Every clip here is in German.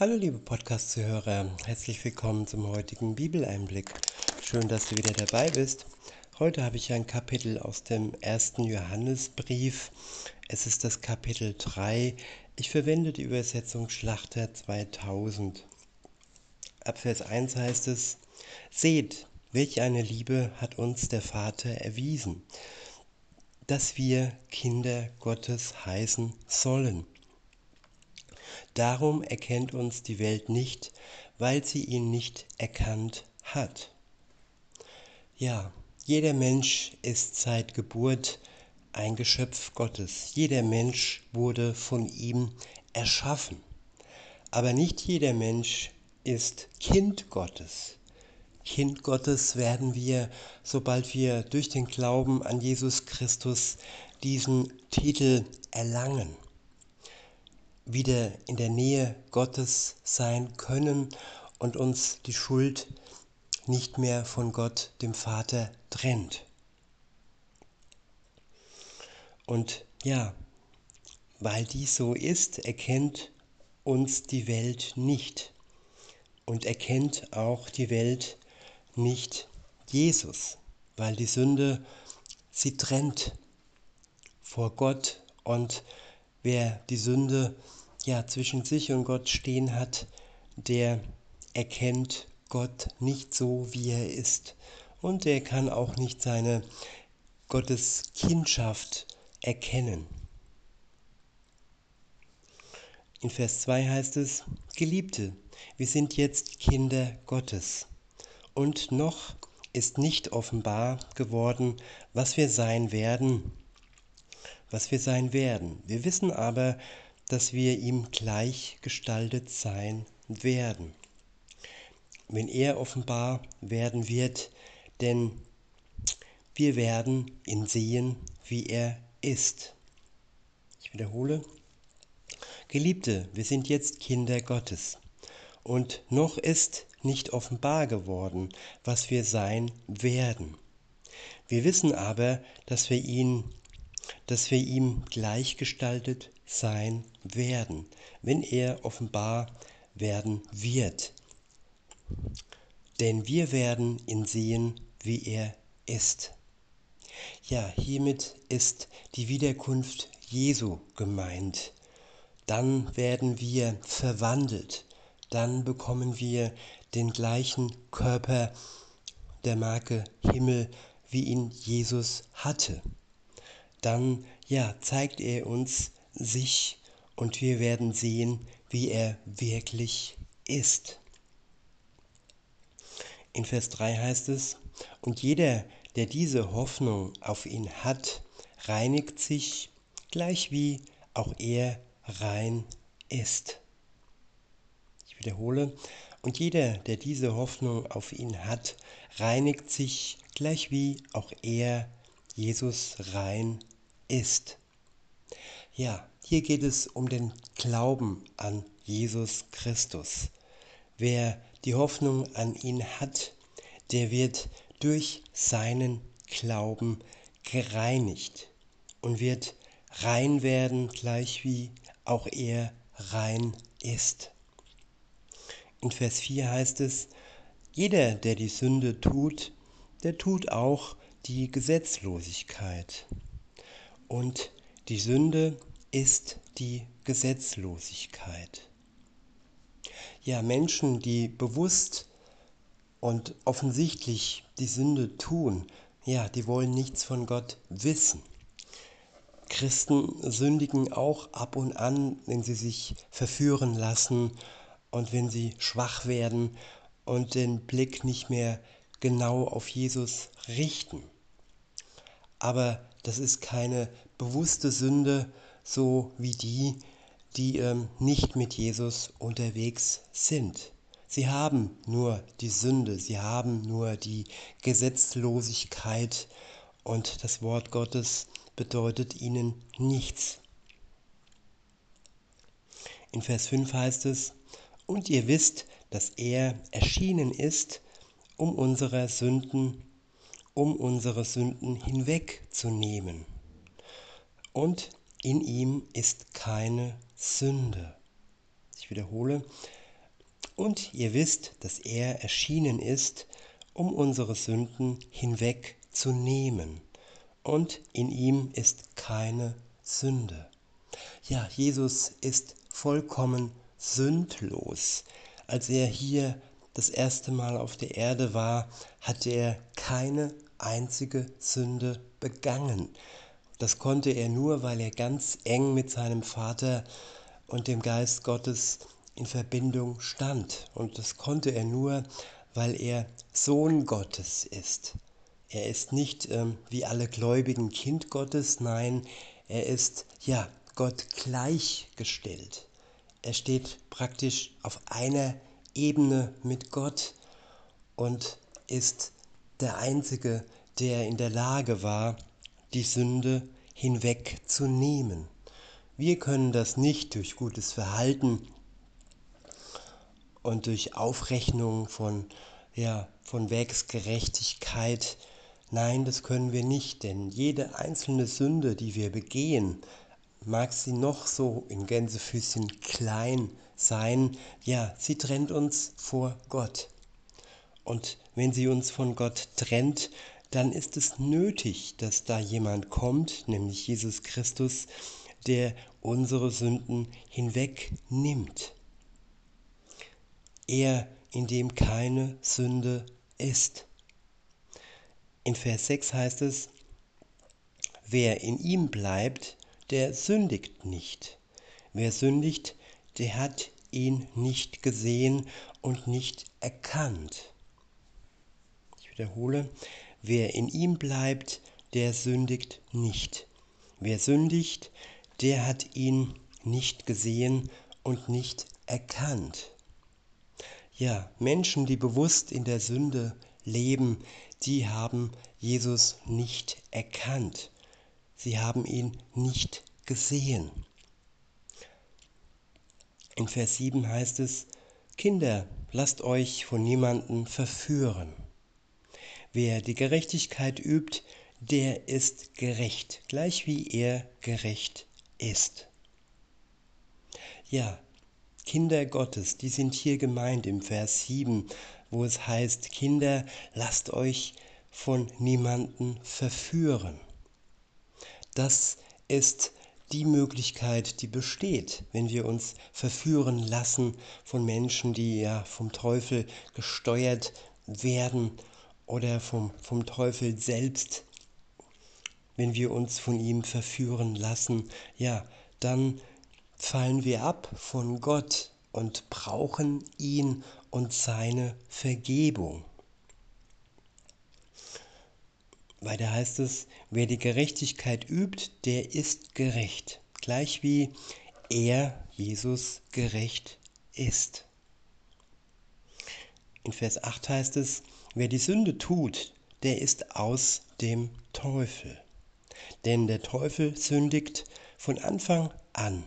Hallo liebe Podcast-Zuhörer, herzlich willkommen zum heutigen Bibeleinblick. Schön, dass du wieder dabei bist. Heute habe ich ein Kapitel aus dem ersten Johannesbrief. Es ist das Kapitel 3. Ich verwende die Übersetzung Schlachter 2000. Ab Vers 1 heißt es, Seht, welch eine Liebe hat uns der Vater erwiesen, dass wir Kinder Gottes heißen sollen. Darum erkennt uns die Welt nicht, weil sie ihn nicht erkannt hat. Ja, jeder Mensch ist seit Geburt ein Geschöpf Gottes. Jeder Mensch wurde von ihm erschaffen. Aber nicht jeder Mensch ist Kind Gottes. Kind Gottes werden wir, sobald wir durch den Glauben an Jesus Christus diesen Titel erlangen wieder in der Nähe Gottes sein können und uns die Schuld nicht mehr von Gott, dem Vater, trennt. Und ja, weil dies so ist, erkennt uns die Welt nicht und erkennt auch die Welt nicht Jesus, weil die Sünde sie trennt vor Gott und wer die Sünde ja zwischen sich und Gott stehen hat, der erkennt Gott nicht so, wie er ist. Und er kann auch nicht seine Gottes Kindschaft erkennen. In Vers 2 heißt es, Geliebte, wir sind jetzt Kinder Gottes. Und noch ist nicht offenbar geworden, was wir sein werden was wir sein werden. Wir wissen aber, dass wir ihm gleichgestaltet sein werden, wenn er offenbar werden wird, denn wir werden ihn sehen, wie er ist. Ich wiederhole, Geliebte, wir sind jetzt Kinder Gottes und noch ist nicht offenbar geworden, was wir sein werden. Wir wissen aber, dass wir ihn dass wir ihm gleichgestaltet sein werden, wenn er offenbar werden wird. Denn wir werden ihn sehen, wie er ist. Ja, hiermit ist die Wiederkunft Jesu gemeint. Dann werden wir verwandelt, dann bekommen wir den gleichen Körper der Marke Himmel, wie ihn Jesus hatte dann ja, zeigt er uns sich und wir werden sehen, wie er wirklich ist. In Vers 3 heißt es, und jeder, der diese Hoffnung auf ihn hat, reinigt sich, gleich wie auch er rein ist. Ich wiederhole, und jeder, der diese Hoffnung auf ihn hat, reinigt sich, gleich wie auch er, Jesus, rein ist. Ja, hier geht es um den Glauben an Jesus Christus. Wer die Hoffnung an ihn hat, der wird durch seinen Glauben gereinigt und wird rein werden, gleich wie auch er rein ist. In Vers 4 heißt es, jeder, der die Sünde tut, der tut auch die Gesetzlosigkeit. Und die Sünde ist die Gesetzlosigkeit. Ja, Menschen, die bewusst und offensichtlich die Sünde tun, ja, die wollen nichts von Gott wissen. Christen sündigen auch ab und an, wenn sie sich verführen lassen und wenn sie schwach werden und den Blick nicht mehr genau auf Jesus richten. Aber das ist keine bewusste Sünde, so wie die, die ähm, nicht mit Jesus unterwegs sind. Sie haben nur die Sünde, sie haben nur die Gesetzlosigkeit und das Wort Gottes bedeutet ihnen nichts. In Vers 5 heißt es, und ihr wisst, dass er erschienen ist, um unsere Sünden um unsere Sünden hinwegzunehmen. Und in ihm ist keine Sünde. Ich wiederhole, Und ihr wisst, dass er erschienen ist, um unsere Sünden hinwegzunehmen. Und in ihm ist keine Sünde. Ja, Jesus ist vollkommen sündlos. Als er hier das erste Mal auf der Erde war, hat er keine einzige Sünde begangen. Das konnte er nur, weil er ganz eng mit seinem Vater und dem Geist Gottes in Verbindung stand. Und das konnte er nur, weil er Sohn Gottes ist. Er ist nicht ähm, wie alle Gläubigen Kind Gottes, nein, er ist ja Gott gleichgestellt. Er steht praktisch auf einer Ebene mit Gott und ist der Einzige, der in der Lage war, die Sünde hinwegzunehmen. Wir können das nicht durch gutes Verhalten und durch Aufrechnung von, ja, von Werksgerechtigkeit. Nein, das können wir nicht, denn jede einzelne Sünde, die wir begehen, mag sie noch so in Gänsefüßchen klein sein, ja, sie trennt uns vor Gott. Und wenn sie uns von Gott trennt, dann ist es nötig, dass da jemand kommt, nämlich Jesus Christus, der unsere Sünden hinwegnimmt. Er, in dem keine Sünde ist. In Vers 6 heißt es, wer in ihm bleibt, der sündigt nicht. Wer sündigt, der hat ihn nicht gesehen und nicht erkannt. Wiederhole, wer in ihm bleibt, der sündigt nicht. Wer sündigt, der hat ihn nicht gesehen und nicht erkannt. Ja, Menschen, die bewusst in der Sünde leben, die haben Jesus nicht erkannt. Sie haben ihn nicht gesehen. In Vers 7 heißt es, Kinder, lasst euch von niemandem verführen. Wer die Gerechtigkeit übt, der ist gerecht, gleich wie er gerecht ist. Ja, Kinder Gottes, die sind hier gemeint im Vers 7, wo es heißt, Kinder, lasst euch von niemandem verführen. Das ist die Möglichkeit, die besteht, wenn wir uns verführen lassen von Menschen, die ja vom Teufel gesteuert werden oder vom, vom Teufel selbst, wenn wir uns von ihm verführen lassen, ja, dann fallen wir ab von Gott und brauchen ihn und seine Vergebung. Weiter heißt es, wer die Gerechtigkeit übt, der ist gerecht, gleich wie er, Jesus, gerecht ist. In Vers 8 heißt es, wer die Sünde tut, der ist aus dem Teufel. Denn der Teufel sündigt von Anfang an.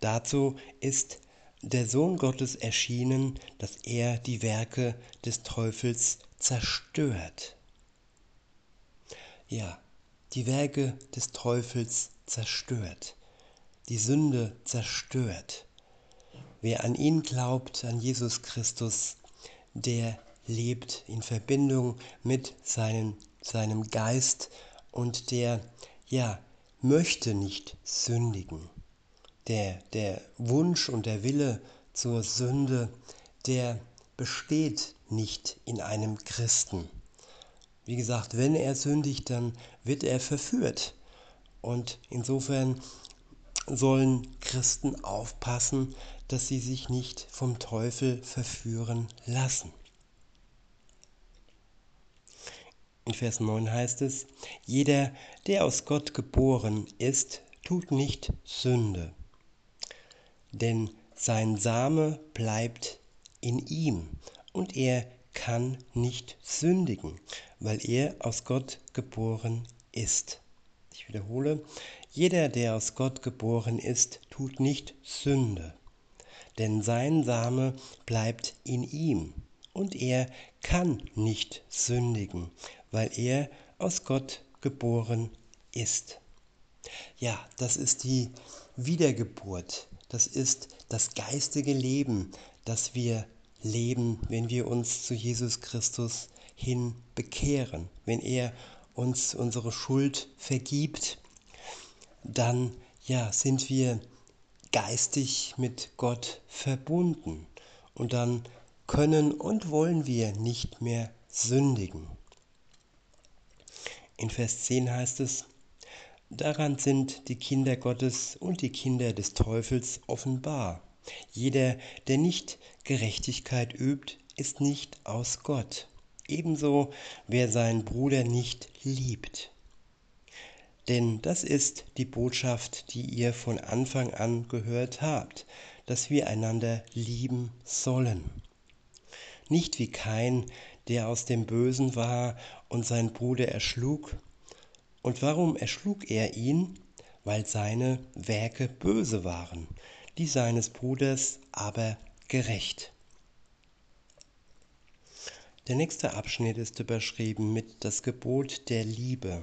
Dazu ist der Sohn Gottes erschienen, dass er die Werke des Teufels zerstört ja, die Werke des Teufels zerstört, die Sünde zerstört. Wer an ihn glaubt, an Jesus Christus, der lebt in Verbindung mit seinen, seinem Geist und der, ja, möchte nicht sündigen. Der, der Wunsch und der Wille zur Sünde, der besteht nicht in einem Christen. Wie gesagt, wenn er sündigt, dann wird er verführt. Und insofern sollen Christen aufpassen, dass sie sich nicht vom Teufel verführen lassen. In Vers 9 heißt es, jeder, der aus Gott geboren ist, tut nicht Sünde, denn sein Same bleibt in ihm und er kann nicht sündigen, weil er aus Gott geboren ist. Ich wiederhole, jeder, der aus Gott geboren ist, tut nicht Sünde, denn sein Same bleibt in ihm und er kann nicht sündigen, weil er aus Gott geboren ist. Ja, das ist die Wiedergeburt, das ist das geistige Leben, das wir leben, wenn wir uns zu Jesus Christus hin bekehren, wenn er uns unsere Schuld vergibt, dann ja, sind wir geistig mit Gott verbunden und dann können und wollen wir nicht mehr sündigen. In Vers 10 heißt es, Daran sind die Kinder Gottes und die Kinder des Teufels offenbar. Jeder, der nicht Gerechtigkeit übt, ist nicht aus Gott. Ebenso, wer seinen Bruder nicht liebt. Denn das ist die Botschaft, die ihr von Anfang an gehört habt, dass wir einander lieben sollen. Nicht wie Kain, der aus dem Bösen war und seinen Bruder erschlug. Und warum erschlug er ihn? Weil seine Werke böse waren, die seines Bruders aber gerecht. Der nächste Abschnitt ist überschrieben mit das Gebot der Liebe.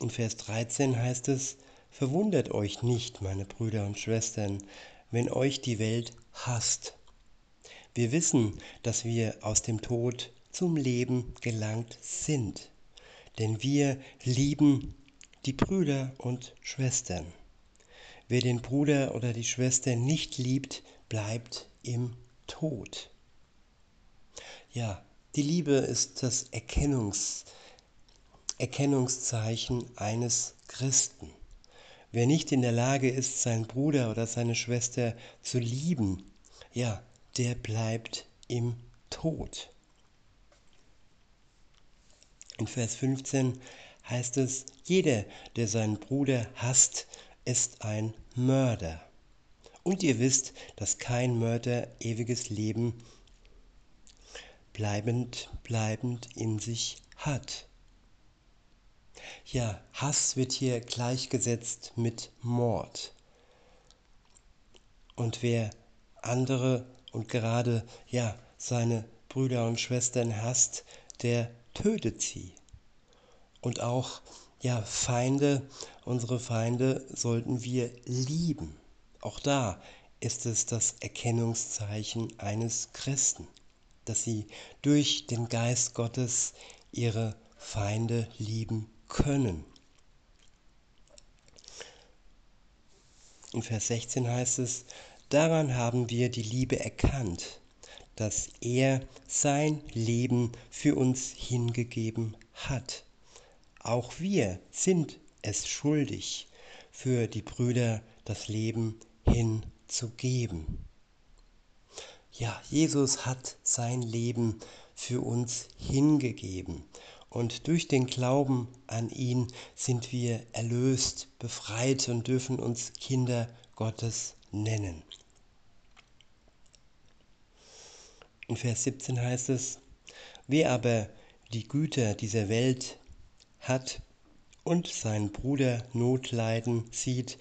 In Vers 13 heißt es, Verwundert euch nicht, meine Brüder und Schwestern, wenn euch die Welt hasst. Wir wissen, dass wir aus dem Tod zum Leben gelangt sind, denn wir lieben die Brüder und Schwestern. Wer den Bruder oder die Schwester nicht liebt, bleibt im Tod. Ja, die Liebe ist das Erkennungs, Erkennungszeichen eines Christen. Wer nicht in der Lage ist, seinen Bruder oder seine Schwester zu lieben, ja, der bleibt im Tod. In Vers 15 heißt es, jeder, der seinen Bruder hasst, ist ein Mörder. Und ihr wisst, dass kein Mörder ewiges Leben bleibend, bleibend in sich hat. Ja, Hass wird hier gleichgesetzt mit Mord. Und wer andere und gerade ja seine Brüder und Schwestern hasst, der tötet sie. Und auch ja Feinde, unsere Feinde sollten wir lieben. Auch da ist es das Erkennungszeichen eines Christen, dass sie durch den Geist Gottes ihre Feinde lieben können. In Vers 16 heißt es, daran haben wir die Liebe erkannt, dass er sein Leben für uns hingegeben hat. Auch wir sind es schuldig, für die Brüder das Leben hinzugeben. Ja, Jesus hat sein Leben für uns hingegeben und durch den Glauben an ihn sind wir erlöst, befreit und dürfen uns Kinder Gottes nennen. In Vers 17 heißt es, wer aber die Güter dieser Welt hat und seinen Bruder Notleiden sieht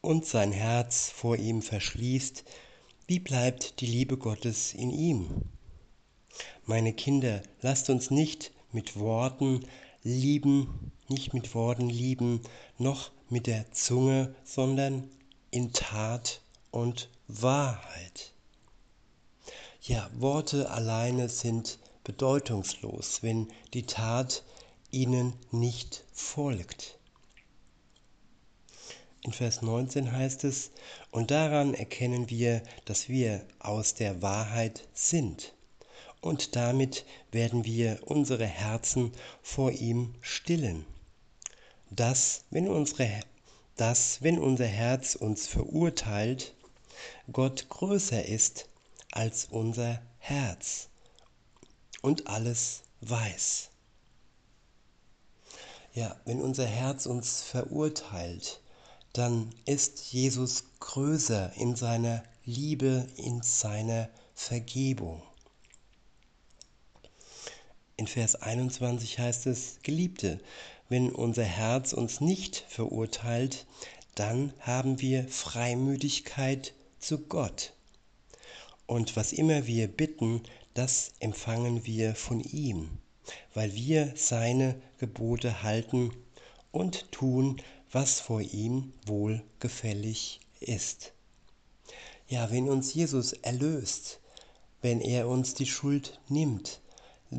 und sein Herz vor ihm verschließt, wie bleibt die Liebe Gottes in ihm? Meine Kinder, lasst uns nicht mit Worten lieben, nicht mit Worten lieben, noch mit der Zunge, sondern in Tat und Wahrheit. Ja, Worte alleine sind bedeutungslos, wenn die Tat ihnen nicht folgt. In Vers 19 heißt es, und daran erkennen wir, dass wir aus der Wahrheit sind und damit werden wir unsere Herzen vor ihm stillen. Dass, wenn, unsere, dass, wenn unser Herz uns verurteilt, Gott größer ist als unser Herz und alles weiß. Ja, wenn unser Herz uns verurteilt, dann ist Jesus größer in seiner Liebe, in seiner Vergebung. In Vers 21 heißt es, Geliebte, wenn unser Herz uns nicht verurteilt, dann haben wir Freimütigkeit zu Gott. Und was immer wir bitten, das empfangen wir von ihm, weil wir seine Gebote halten und tun, was vor ihm wohlgefällig ist. Ja, wenn uns Jesus erlöst, wenn er uns die Schuld nimmt,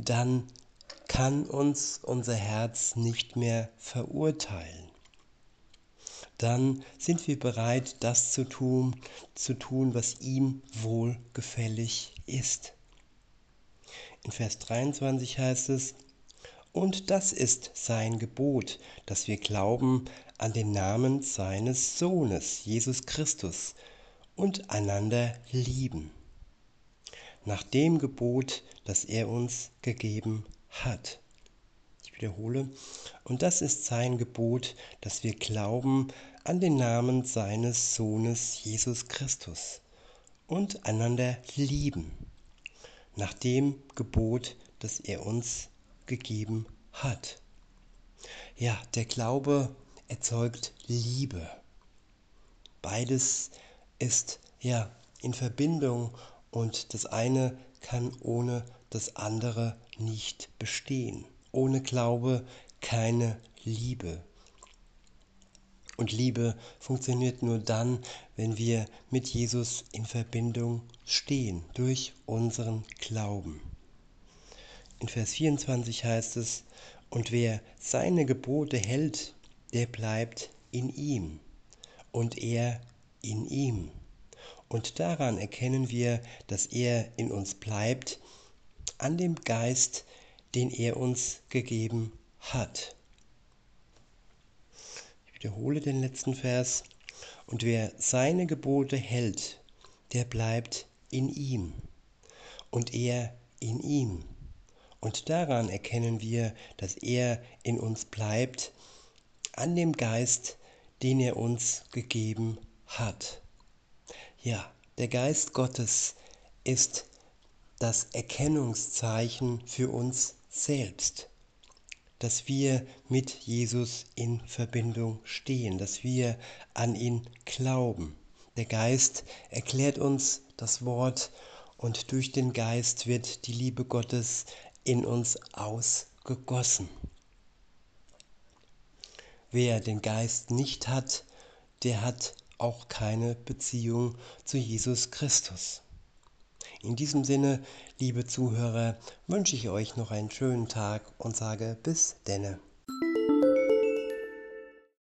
dann kann uns unser Herz nicht mehr verurteilen. Dann sind wir bereit, das zu tun, zu tun, was ihm wohlgefällig ist. In Vers 23 heißt es, und das ist sein Gebot, dass wir glauben an den Namen seines Sohnes, Jesus Christus, und einander lieben. Nach dem Gebot, das er uns gegeben hat. Ich wiederhole, und das ist sein Gebot, dass wir glauben an den Namen seines Sohnes Jesus Christus und einander lieben. Nach dem Gebot, das er uns gegeben hat. Ja, der Glaube erzeugt Liebe. Beides ist ja in Verbindung und das eine kann ohne das andere nicht bestehen. Ohne Glaube keine Liebe. Und Liebe funktioniert nur dann, wenn wir mit Jesus in Verbindung stehen, durch unseren Glauben. In Vers 24 heißt es, und wer seine Gebote hält, der bleibt in ihm und er in ihm. Und daran erkennen wir, dass er in uns bleibt, an dem Geist, den er uns gegeben hat. Ich wiederhole den letzten Vers. Und wer seine Gebote hält, der bleibt in ihm und er in ihm. Und daran erkennen wir, dass er in uns bleibt, an dem Geist, den er uns gegeben hat. Ja, der Geist Gottes ist das Erkennungszeichen für uns selbst, dass wir mit Jesus in Verbindung stehen, dass wir an ihn glauben. Der Geist erklärt uns das Wort und durch den Geist wird die Liebe Gottes in uns ausgegossen. Wer den Geist nicht hat, der hat auch keine Beziehung zu Jesus Christus. In diesem Sinne, liebe Zuhörer, wünsche ich euch noch einen schönen Tag und sage bis denne.